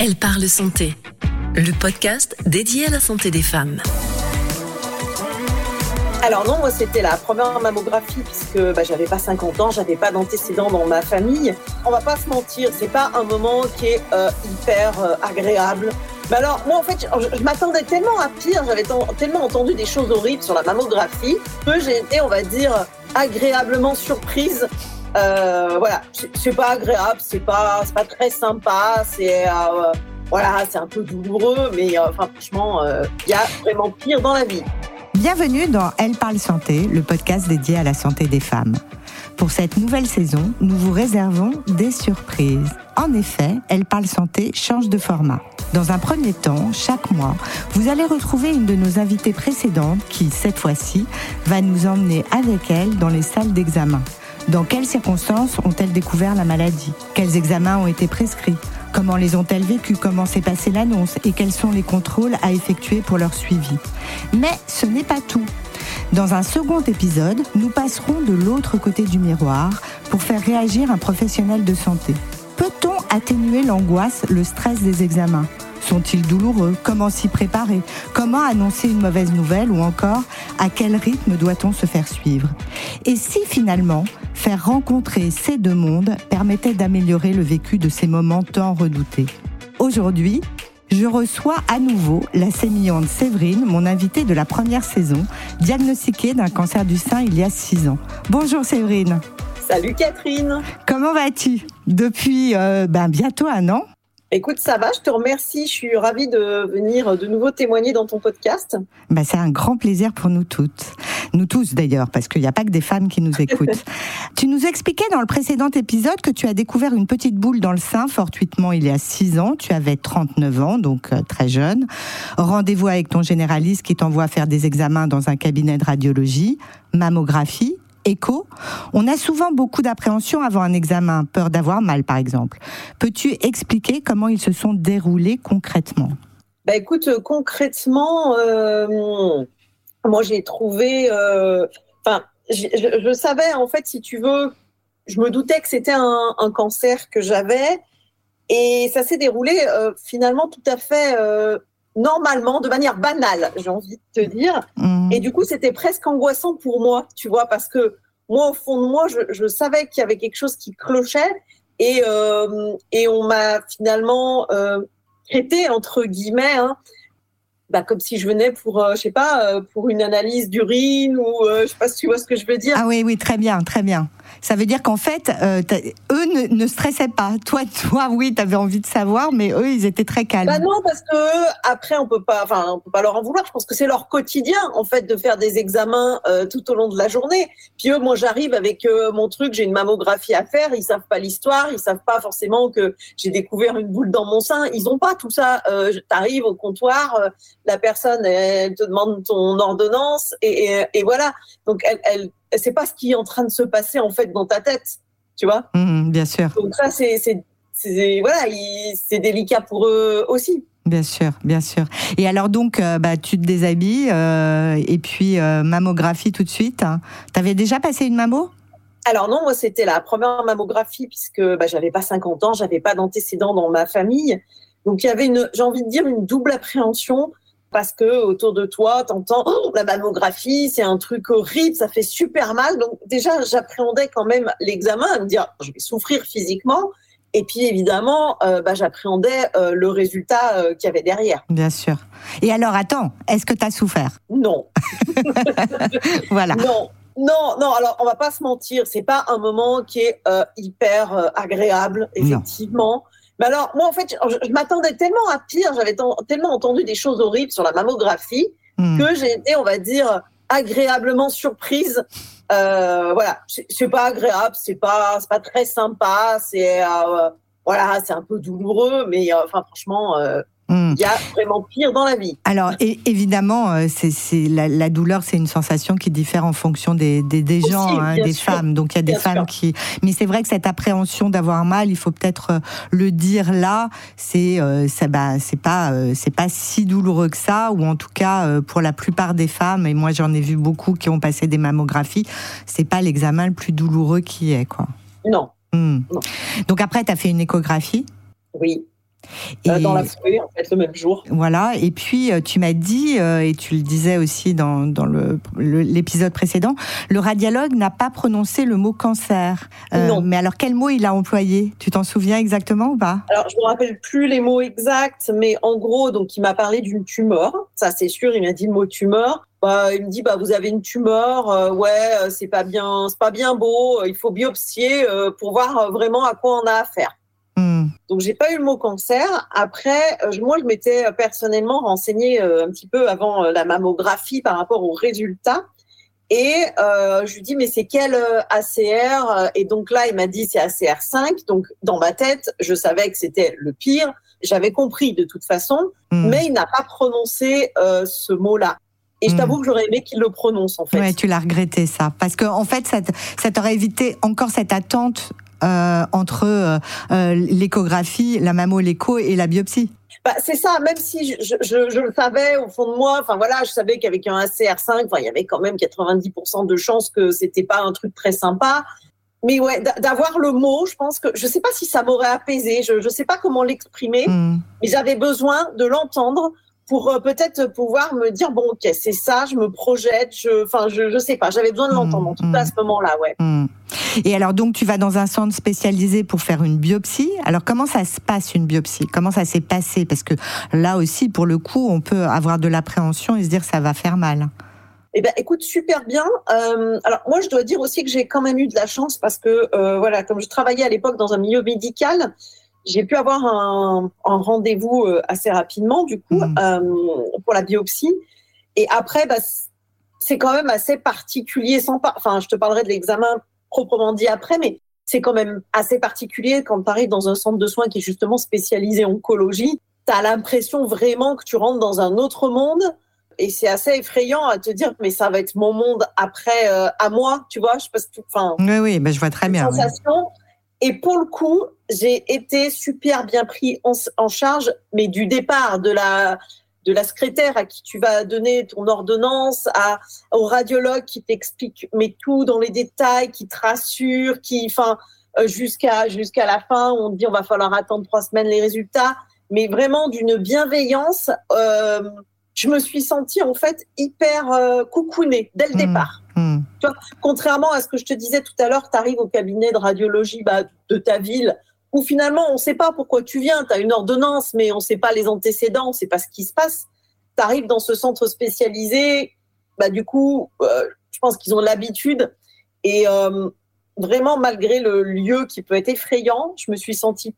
Elle parle santé, le podcast dédié à la santé des femmes. Alors non, moi c'était la première mammographie puisque bah, j'avais pas 50 ans, j'avais pas d'antécédents dans ma famille. On va pas se mentir, c'est pas un moment qui est euh, hyper euh, agréable. Mais alors moi en fait, je, m'attendais tellement à pire, j'avais tellement entendu des choses horribles sur la mammographie que j'ai été, on va dire, agréablement surprise euh, voilà, c'est pas agréable, c'est pas, pas très sympa, c'est euh, voilà, c'est un peu douloureux, mais euh, franchement, il y a vraiment pire dans la vie. Bienvenue dans Elle parle santé, le podcast dédié à la santé des femmes. Pour cette nouvelle saison, nous vous réservons des surprises. En effet, Elle parle santé change de format. Dans un premier temps, chaque mois, vous allez retrouver une de nos invitées précédentes qui, cette fois-ci, va nous emmener avec elle dans les salles d'examen. Dans quelles circonstances ont-elles découvert la maladie? Quels examens ont été prescrits? Comment les ont-elles vécus Comment s'est passée l'annonce? Et quels sont les contrôles à effectuer pour leur suivi? Mais ce n'est pas tout. Dans un second épisode, nous passerons de l'autre côté du miroir pour faire réagir un professionnel de santé. Peut-on atténuer l'angoisse, le stress des examens. Sont-ils douloureux? Comment s'y préparer? Comment annoncer une mauvaise nouvelle? Ou encore à quel rythme doit-on se faire suivre? Et si finalement faire rencontrer ces deux mondes permettait d'améliorer le vécu de ces moments tant redoutés? Aujourd'hui, je reçois à nouveau la sémillante Séverine, mon invitée de la première saison, diagnostiquée d'un cancer du sein il y a six ans. Bonjour Séverine. Salut Catherine. Comment vas-tu? Depuis euh, ben, bientôt un an Écoute, ça va, je te remercie. Je suis ravie de venir de nouveau témoigner dans ton podcast. Bah, c'est un grand plaisir pour nous toutes. Nous tous d'ailleurs, parce qu'il n'y a pas que des femmes qui nous écoutent. tu nous expliquais dans le précédent épisode que tu as découvert une petite boule dans le sein fortuitement il y a 6 ans. Tu avais 39 ans, donc euh, très jeune. Rendez-vous avec ton généraliste qui t'envoie faire des examens dans un cabinet de radiologie, mammographie, écho, on a souvent beaucoup d'appréhension avant un examen, peur d'avoir mal par exemple. Peux-tu expliquer comment ils se sont déroulés concrètement? Bah écoute, euh, concrètement, euh, moi j'ai trouvé, euh, enfin, je, savais en fait, si tu veux, je me doutais que c'était un, cancer que j'avais, et ça s'est déroulé finalement tout à fait normalement, de manière banale, j'ai envie de te dire. Mmh. Et du coup, c'était presque angoissant pour moi, tu vois, parce que moi, au fond de moi, je, savais qu'il y avait quelque chose qui clochait et, euh, et on m'a finalement euh, traité, entre guillemets, hein, bah, comme si je venais pour, euh, je sais pas, euh, pour une analyse d'urine ou je sais pas si tu vois ce que je veux dire. Ah oui, oui, très bien, très bien. Ça veut dire qu'en fait, eux ne, stressaient pas. Toi, toi, oui, tu avais envie de savoir, mais eux, ils étaient très calmes. Bah non, parce que après, on peut pas, enfin, on peut pas leur en vouloir. Je pense que c'est leur quotidien, en fait, de faire des examens tout au long de la journée. Puis eux, moi, j'arrive avec mon truc, j'ai une mammographie à faire. Ils savent pas l'histoire, ils savent pas forcément que j'ai découvert une boule dans mon sein. Ils ont pas tout ça. tu arrives au comptoir la personne, elle te demande ton ordonnance et, voilà. Donc, elle c'est pas ce qui est en train de se passer en fait dans ta tête, tu vois. Mmh, mmh, bien sûr. Donc ça, c'est voilà, c'est délicat pour eux aussi. Bien sûr, bien sûr. Et alors donc, euh, bah, tu te déshabilles euh, et puis euh, mammographie tout de suite. Tu avais déjà passé une mammo? Alors non, moi c'était la première mammographie puisque bah, j'avais pas 50 ans, j'avais pas d'antécédents dans ma famille. Donc il y avait une, j'ai envie de dire, une double appréhension parce que autour de toi, t'entends oh, la mammographie, c'est un truc horrible, ça fait super mal. Donc déjà, j'appréhendais quand même l'examen, à me dire je vais souffrir physiquement. Et puis évidemment, euh, bah, j'appréhendais euh, le résultat euh, qu'il y avait derrière. Bien sûr. Et alors, attends, est-ce que tu as souffert? Non. voilà. Non. Non, non, alors on va pas se mentir, c'est pas un moment qui est hyper agréable, effectivement. Mais alors, moi, en fait, je, m'attendais tellement à pire, j'avais tellement entendu des choses horribles sur la mammographie hmm. que j'ai été, on va dire, agréablement surprise. Euh, voilà, c'est pas agréable, c'est pas, pas très sympa, c'est euh, voilà, c'est un peu douloureux, mais euh, enfin, franchement, Hmm. Il y a vraiment pire dans la vie. Alors évidemment, euh, c'est la, douleur, c'est une sensation qui diffère en fonction des, des, gens, hein, des femmes. Donc il y a des femmes qui. Mais c'est vrai que cette appréhension d'avoir mal, il faut peut-être euh, le dire là. C'est euh, bah, c'est pas c'est pas si douloureux que ça, ou en tout cas pour la plupart des femmes. Et moi j'en ai vu beaucoup qui ont passé des mammographies. C'est pas l'examen le plus douloureux qui est quoi. Non. Hmm. Donc après, tu as fait une échographie? Oui. Et, dans la foulée, en fait, le même jour. Voilà. Et puis, tu m'as dit, et tu le disais aussi dans, dans l'épisode précédent, le radiologue n'a pas prononcé le mot cancer. non. Mais alors, quel mot il a employé? Tu t'en souviens exactement ou pas? Alors, je me rappelle plus les mots exacts, mais en gros, donc, il m'a parlé d'une tumeur. Ça, c'est sûr. Il m'a dit le mot tumeur. Bah, il me dit bah vous avez une tumeur, euh, ouais euh, c'est pas bien, c'est pas bien beau, euh, il faut biopsier pour voir vraiment à quoi on a affaire. Donc j'ai pas eu le mot cancer. Après, moi je m'étais personnellement renseignée un petit peu avant la mammographie par rapport aux résultats. Et je lui dis mais c'est quel ACR Et donc là il m'a dit c'est ACR 5. Donc dans ma tête je savais que c'était le pire. J'avais compris de toute façon, hmm. mais il n'a pas prononcé ce mot-là. Et je hmm. t'avoue que j'aurais aimé qu'il le prononce en fait. Ouais, tu l'as regretté ça, parce que en fait, ça t'aurait évité encore cette attente euh, entre euh, euh l'échographie, la mammo-l'écho et la biopsie. Bah, c'est ça, même si je, je, je, le savais au fond de moi, enfin voilà, je savais qu'avec un ACR5, il y avait quand même 90% de chances que c'était pas un truc très sympa. Mais ouais, d'avoir le mot, je pense que je sais pas si ça m'aurait apaisé, je ne sais pas comment l'exprimer, hmm. mais j'avais besoin de l'entendre pour euh, peut-être pouvoir me dire bon ok c'est ça je me projette je enfin je je sais pas j'avais besoin de l'entendre en tout cas à ce mmh. moment-là ouais mmh. et alors donc tu vas dans un centre spécialisé pour faire une biopsie alors comment ça se passe une biopsie? Comment ça s'est passé? Parce que là aussi pour le coup on peut avoir de l'appréhension et se dire ça va faire mal eh ben, écoute, super bien. Euh, alors moi, je dois dire aussi que j'ai quand même eu de la chance parce que euh, voilà, comme je travaillais à l'époque dans un milieu médical, j'ai pu avoir un, rendez-vous euh, assez rapidement, du coup, mmh. euh, pour la biopsie. Et après, bah, c'est quand même assez particulier. Sans enfin, je te parlerai de l'examen proprement dit après, mais c'est quand même assez particulier quand tu arrives dans un centre de soins qui est justement spécialisé en oncologie. Tu as l'impression vraiment que tu rentres dans un autre monde. Et c'est assez effrayant à te dire, mais ça va être mon monde après euh, à moi, tu vois. Je enfin. Oui, oui, mais je vois très bien. Sensation. Et pour le coup, j'ai été super bien pris en, charge, mais du départ de la de la secrétaire à qui tu vas donner ton ordonnance, à, au radiologue qui t'explique mais tout dans les détails, qui te rassure, qui, enfin, euh, jusqu'à jusqu'à la fin, on te dit on va falloir attendre trois semaines les résultats, mais vraiment d'une bienveillance. Euh, je me suis sentie en fait hyper euh, coucounée dès le mmh. départ. Mmh. contrairement à ce que je te disais tout à l'heure, tu arrives au cabinet de radiologie bah, de ta ville où finalement on ne sait pas pourquoi tu viens, tu as une ordonnance, mais on ne sait pas les antécédents, on ne sait pas ce qui se passe. Tu arrives dans ce centre spécialisé, bah, du coup, euh, je pense qu'ils ont l'habitude. Et euh, vraiment, malgré le lieu qui peut être effrayant, je me suis sentie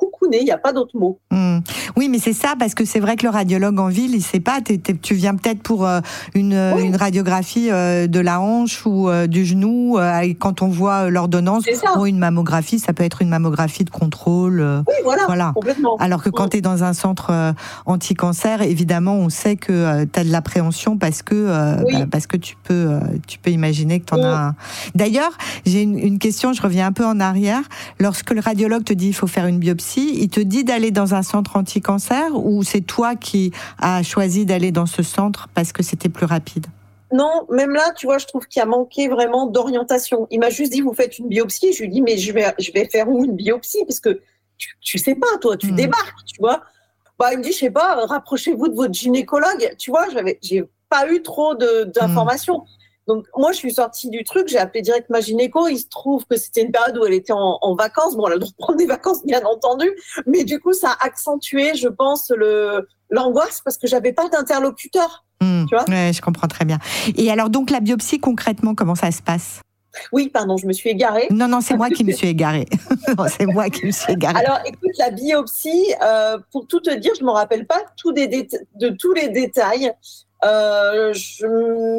coucouner, il n'y a pas d'autre mot. Hmm. Oui, mais c'est ça, parce que c'est vrai que le radiologue en ville, il ne sait pas, tu viens peut-être pour euh, une, une, radiographie euh, de la hanche ou euh, du genou, et quand on voit l'ordonnance, pour une mammographie, ça peut être une mammographie de contrôle. oui, voilà, complètement. Alors que quand tu es dans un centre anti-cancer, évidemment, on sait que tu as de l'appréhension parce que, bah, parce que tu, peux, tu peux imaginer que tu en as un. D'ailleurs, j'ai une, une question, je reviens un peu en arrière. Lorsque le radiologue te dit il faut faire une biopsie, il te dit d'aller dans un centre anti-cancer ou c'est toi qui as choisi d'aller dans ce centre parce que c'était plus rapide? Non, même là, tu vois, je trouve qu'il a manqué vraiment d'orientation. Il m'a juste dit, vous faites une biopsie. Je lui dis, mais je vais, je vais faire où une biopsie Parce que tu, tu sais pas, toi, tu hmm. débarques, tu vois. Bah, il me dit, je sais pas, rapprochez-vous de votre gynécologue. Tu vois, j'avais, j'ai pas eu trop d'informations. Donc moi, je suis sortie du truc, j'ai appelé direct ma gynéco. Il se trouve que c'était une période où elle était en, vacances. Bon, elle a le droit de prendre des vacances, bien entendu, mais du coup, ça a accentué, je pense, le l'angoisse parce que j'avais pas d'interlocuteur. Hmm. tu vois je comprends très bien. Et alors donc la biopsie concrètement, comment ça se passe? Oui, pardon, je me suis égarée. Non, non, c'est moi qui me suis égarée. c'est moi qui me suis égarée. Alors, écoute, la biopsie, euh, pour tout te dire, je ne me rappelle pas tout des de tous les détails. Euh, je,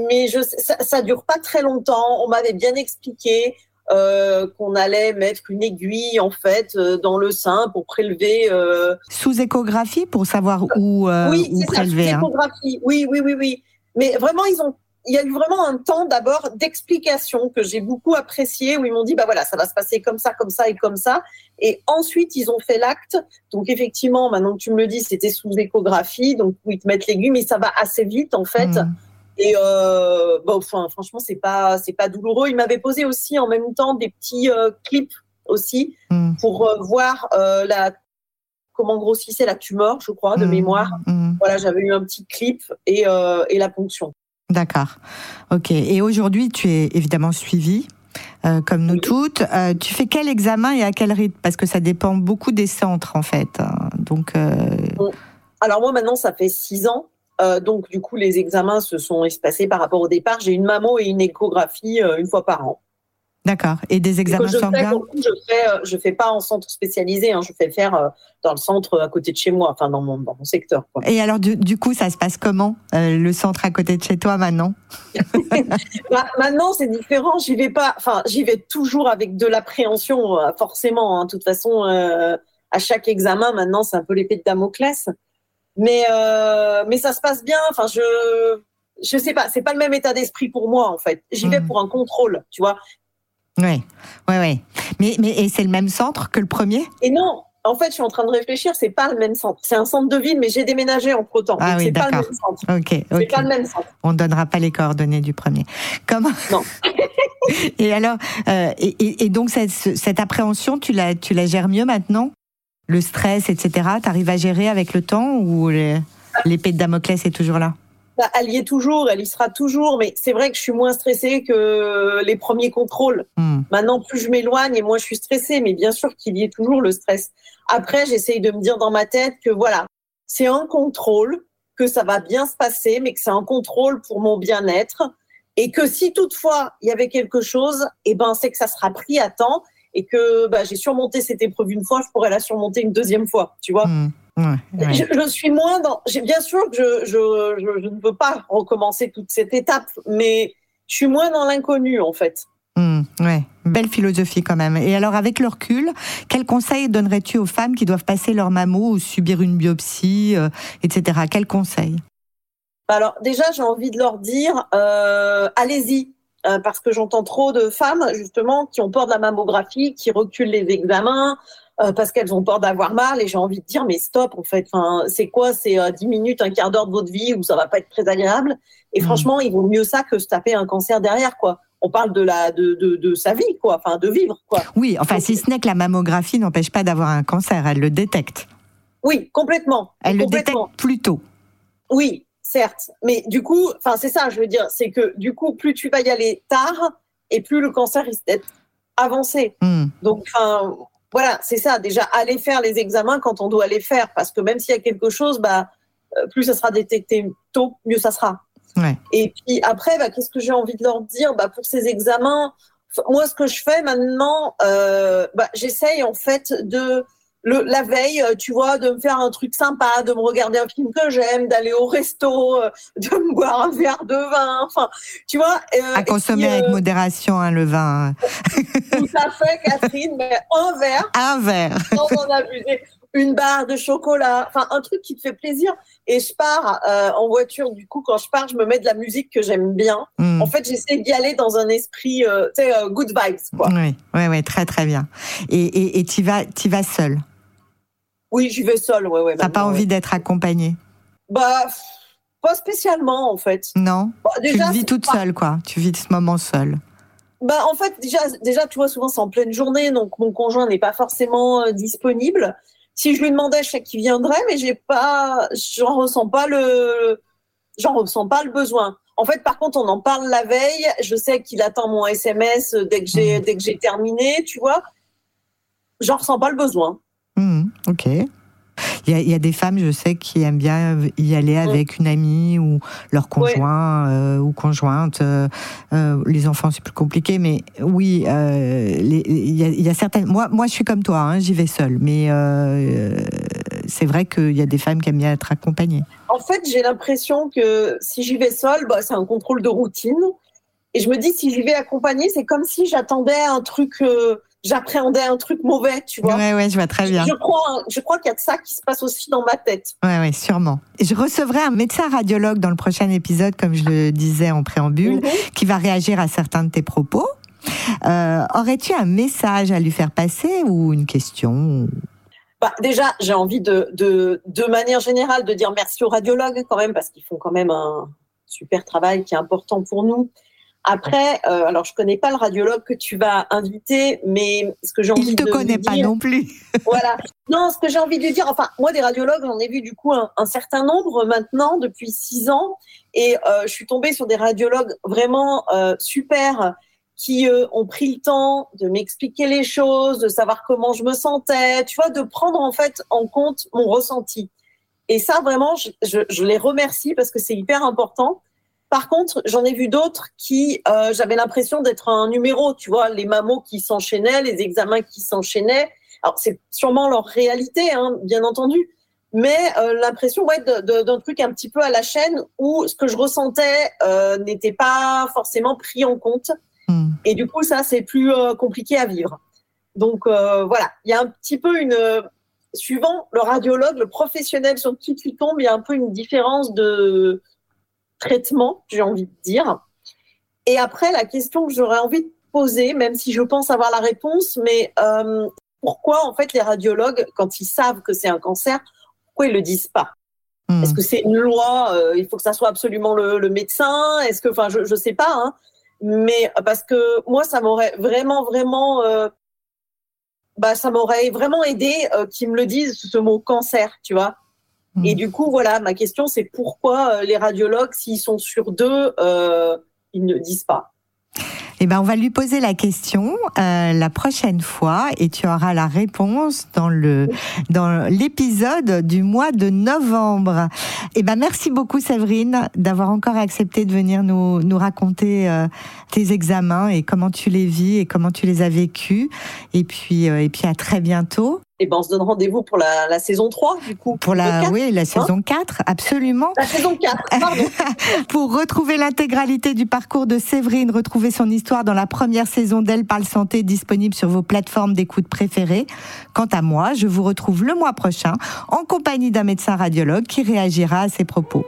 mais je, ça, ça dure pas très longtemps. On m'avait bien expliqué euh, qu'on allait mettre une aiguille en fait euh, dans le sein pour prélever. Euh... Sous échographie pour savoir où, euh, oui, où prélever. Ça, sous hein. échographie. Oui, oui, oui, oui. Mais vraiment, ils ont il y a eu vraiment un temps d'abord d'explication que j'ai beaucoup apprécié où ils m'ont dit bah voilà ça va se passer comme ça comme ça et comme ça et ensuite ils ont fait l'acte donc effectivement maintenant que tu me le dis c'était sous échographie donc où ils te mettent l'aiguille mais ça va assez vite en fait mmh. et euh, bon enfin franchement c'est pas c'est pas douloureux ils m'avaient posé aussi en même temps des petits euh, clips aussi mmh. pour euh, voir euh, la comment grossissait la tumeur, je crois, de Mmh, mémoire. Voilà, j'avais eu un petit clip et, euh, et la ponction. D'accord. Ok. Et aujourd'hui, tu es évidemment suivie, euh, comme nous Oui. toutes. Euh, tu fais quel examen et à quel rythme? Parce que ça dépend beaucoup des centres, en fait. Donc, euh, Alors moi maintenant ça fait six ans, euh, donc du coup les examens se sont espacés par rapport au départ. J'ai une mammo et une échographie une fois par an. D'accord. Et des Et que examens je fais, coup, je fais, euh, je fais pas en centre spécialisé, hein, je fais faire euh, dans le centre à côté de chez moi, enfin dans mon, dans mon secteur. Quoi. Et alors, du, du coup, ça se passe comment euh, Le centre à côté de chez toi maintenant Bah, maintenant c'est différent, j'y vais pas, enfin j'y vais toujours avec de l'appréhension forcément. hein. De toute façon, euh, à chaque examen maintenant c'est un peu l'épée de Damoclès, mais euh, mais ça se passe bien. Enfin je je sais pas, c'est pas le même état d'esprit pour moi en fait. J'y vais Mhm. pour un contrôle, tu vois. Oui, oui, oui. Mais, mais et c'est le même centre que le premier? Et non, en fait, je suis en train de réfléchir, c'est pas le même centre. C'est un centre de ville, mais j'ai déménagé entre temps. Ah oui, c'est pas le d'accord. même centre. Ok, C'est pas le même centre. On donnera pas les coordonnées du premier. Comment Non. et alors, euh, et, donc cette, cette appréhension, tu la, tu la gères mieux maintenant? Le stress, etc. T'arrives à gérer avec le temps ou l'épée de Damoclès est toujours là? Elle y est toujours, elle y sera toujours, mais c'est vrai que je suis moins stressée que les premiers contrôles. Hmm. Maintenant, plus je m'éloigne et moins je suis stressée, mais bien sûr qu'il y ait toujours le stress. Après, j'essaye de me dire dans ma tête que voilà, c'est un contrôle, que ça va bien se passer, mais que c'est un contrôle pour mon bien-être. Et que si toutefois il y avait quelque chose, eh ben, c'est que ça sera pris à temps et que bah, j'ai surmonté cette épreuve une fois, je pourrais la surmonter une deuxième fois, tu vois. Hmm. Ouais, ouais. Je, je suis moins dans. Bien sûr que je, je, je, ne peux pas recommencer toute cette étape, mais je suis moins dans l'inconnu en fait. Hmm, ouais. Belle philosophie quand même. Et alors, avec le recul, quels conseils donnerais-tu aux femmes qui doivent passer leur mammo ou subir une biopsie, euh, etc. Quels conseils? Alors déjà, j'ai envie de leur dire, euh, allez-y, euh, parce que j'entends trop de femmes justement qui ont peur de la mammographie, qui reculent les examens. Euh, parce qu'elles ont peur d'avoir mal et j'ai envie de dire mais stop en fait enfin c'est quoi? C'est euh, 10 minutes un quart d'heure de votre vie où ça va pas être très agréable et Mm. franchement il vaut mieux ça que se taper un cancer derrière quoi on parle de la de, de, de sa vie quoi enfin de vivre quoi Oui, enfin, si ce n'est que la mammographie n'empêche pas d'avoir un cancer, elle le détecte. oui complètement Elle le détecte plus tôt. Oui, certes. Mais du coup, enfin, c'est ça, je veux dire, c'est que du coup, plus tu vas y aller tard et plus le cancer risque d'être avancé. Hmm. Donc, enfin, voilà, c'est ça. Déjà, aller faire les examens quand on doit les faire, parce que même s'il y a quelque chose, bah, euh, plus ça sera détecté tôt, mieux ça sera. Ouais. Et puis après, bah, qu'est-ce que j'ai envie de leur dire? Bah, Pour ces examens, moi, ce que je fais maintenant, euh, bah, j'essaye en fait de le, la veille, euh, tu vois, de me faire un truc sympa, de me regarder un film que j'aime, d'aller au resto, euh, de me boire un verre de vin, enfin, tu vois. euh, À consommer puis, avec euh, modération, hein, le vin. Tout à fait, Catherine, mais un verre Un verre. sans en abuser. Une barre de chocolat, enfin un truc qui te fait plaisir. Et je pars en voiture, du coup, quand je pars, je me mets de la musique que j'aime bien. Hmm. En fait, j'essaie d'y aller dans un esprit, tu sais, good vibes, quoi. Oui, oui, oui, très très bien. Et et et t'y vas, t'y vas seule? Oui, j'y vais seule, ouais, ouais. T'as pas envie ouais. d'être accompagnée, Bah, pas spécialement, en fait. non? Bah, Tu déjà, vis toute pas- seule, quoi. Tu vis ce moment seule. Bah, en fait, déjà, déjà, tu vois, souvent, c'est en pleine journée, donc mon conjoint n'est pas forcément euh, disponible. Si je lui demandais, je sais qu'il viendrait, mais j'ai pas, j'en ressens pas le, j'en ressens pas le besoin. En fait, par contre, on en parle la veille. Je sais qu'il attend mon SMS dès que j'ai, Mhm. dès que j'ai terminé, tu vois. J'en ressens pas le besoin. Hmm, ok. Il y, a, il y a des femmes, je sais, qui aiment bien y aller avec une amie ou leur conjoint euh, ou conjointe. Euh, euh, les enfants, c'est plus compliqué, mais oui, euh, les- il y, a, il y a certaines. Moi, moi, je suis comme toi, hein, j'y vais seule, mais c'est vrai qu'il y a des femmes qui aiment bien être accompagnées. En fait, j'ai l'impression que si j'y vais seule, bah, c'est un contrôle de routine. Et je me dis, si j'y vais accompagnée, c'est comme si j'attendais un truc, j'appréhendais un truc mauvais, tu vois. Ouais, ouais, je vois très bien. Je crois, je crois qu'il y a de ça qui se passe aussi dans ma tête. Ouais, ouais, sûrement. Je recevrai un médecin radiologue dans le prochain épisode, comme je le disais en préambule, Mhm. qui va réagir à certains de tes propos. Euh, Aurais-tu un message à lui faire passer ou une question Bah, déjà, j'ai envie de, de, de manière générale de dire merci aux radiologues quand même, parce qu'ils font quand même un super travail qui est important pour nous. Après, euh, alors je connais pas le radiologue que tu vas inviter, mais ce que j'ai envie de Il te connaît pas non plus. voilà. Non, ce que j'ai envie de dire, enfin, moi des radiologues, j'en ai vu du coup un, certain nombre maintenant depuis six ans, et euh, je suis tombée sur des radiologues vraiment euh, super qui euh, ont pris le temps de m'expliquer les choses, de savoir comment je me sentais, tu vois, de prendre en fait en compte mon ressenti. Et ça, vraiment, je, je, je les remercie parce que c'est hyper important. Par contre, j'en ai vu d'autres qui, euh, j'avais l'impression d'être un numéro, tu vois, les mamots qui s'enchaînaient, les examens qui s'enchaînaient. Alors, c'est sûrement leur réalité, hein, bien entendu, mais euh, l'impression ouais, d'un truc un petit peu à la chaîne où ce que je ressentais euh, n'était pas forcément pris en compte. Hmm. Et du coup, ça, c'est plus compliqué à vivre. Donc, voilà, il y a un petit peu une... Suivant le radiologue, le professionnel sur qui tu tombes, il y a un peu une différence de traitement, j'ai envie de dire. Et après, la question que j'aurais envie de poser, même si je pense avoir la réponse, mais euh, pourquoi en fait les radiologues, quand ils savent que c'est un cancer, pourquoi ils le disent pas? Hmm. Est-ce que c'est une loi euh, Il faut que ça soit absolument le, médecin? Est-ce que, enfin, je ne sais pas, hein, mais parce que moi, ça m'aurait vraiment, vraiment, euh, bah, ça m'aurait vraiment aidé qu'ils me le disent ce mot cancer, tu vois. Et hmm. du coup, voilà, ma question, c'est pourquoi euh, les radiologues, s'ils sont sur deux, euh, ils ne disent pas? Eh ben, on va lui poser la question euh, la prochaine fois et tu auras la réponse dans le dans l'épisode du mois de novembre. Eh ben, merci beaucoup Séverine d'avoir encore accepté de venir nous nous raconter euh, tes examens et comment tu les vis et comment tu les as vécus. Et puis euh, et puis à très bientôt. Et eh ben, on se donne rendez-vous pour la, la, saison 3, du coup. Pour la, oui, la saison 4, absolument. La saison 4, pardon. pour retrouver l'intégralité du parcours de Séverine, retrouver son histoire dans la première saison d'Elle parle santé disponible sur vos plateformes d'écoute préférées. Quant à moi, je vous retrouve le mois prochain en compagnie d'un médecin radiologue qui réagira à ses propos.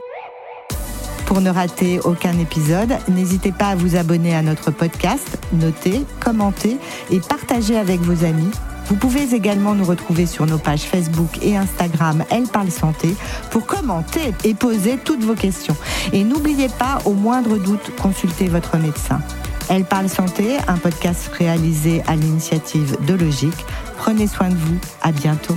Pour ne rater aucun épisode, n'hésitez pas à vous abonner à notre podcast, noter, commenter et partager avec vos amis vous pouvez également nous retrouver sur nos pages Facebook et Instagram Elle parle santé pour commenter et poser toutes vos questions. Et n'oubliez pas, au moindre doute, consultez votre médecin. Elle parle santé, un podcast réalisé à l'initiative de Logique. Prenez soin de vous. À bientôt.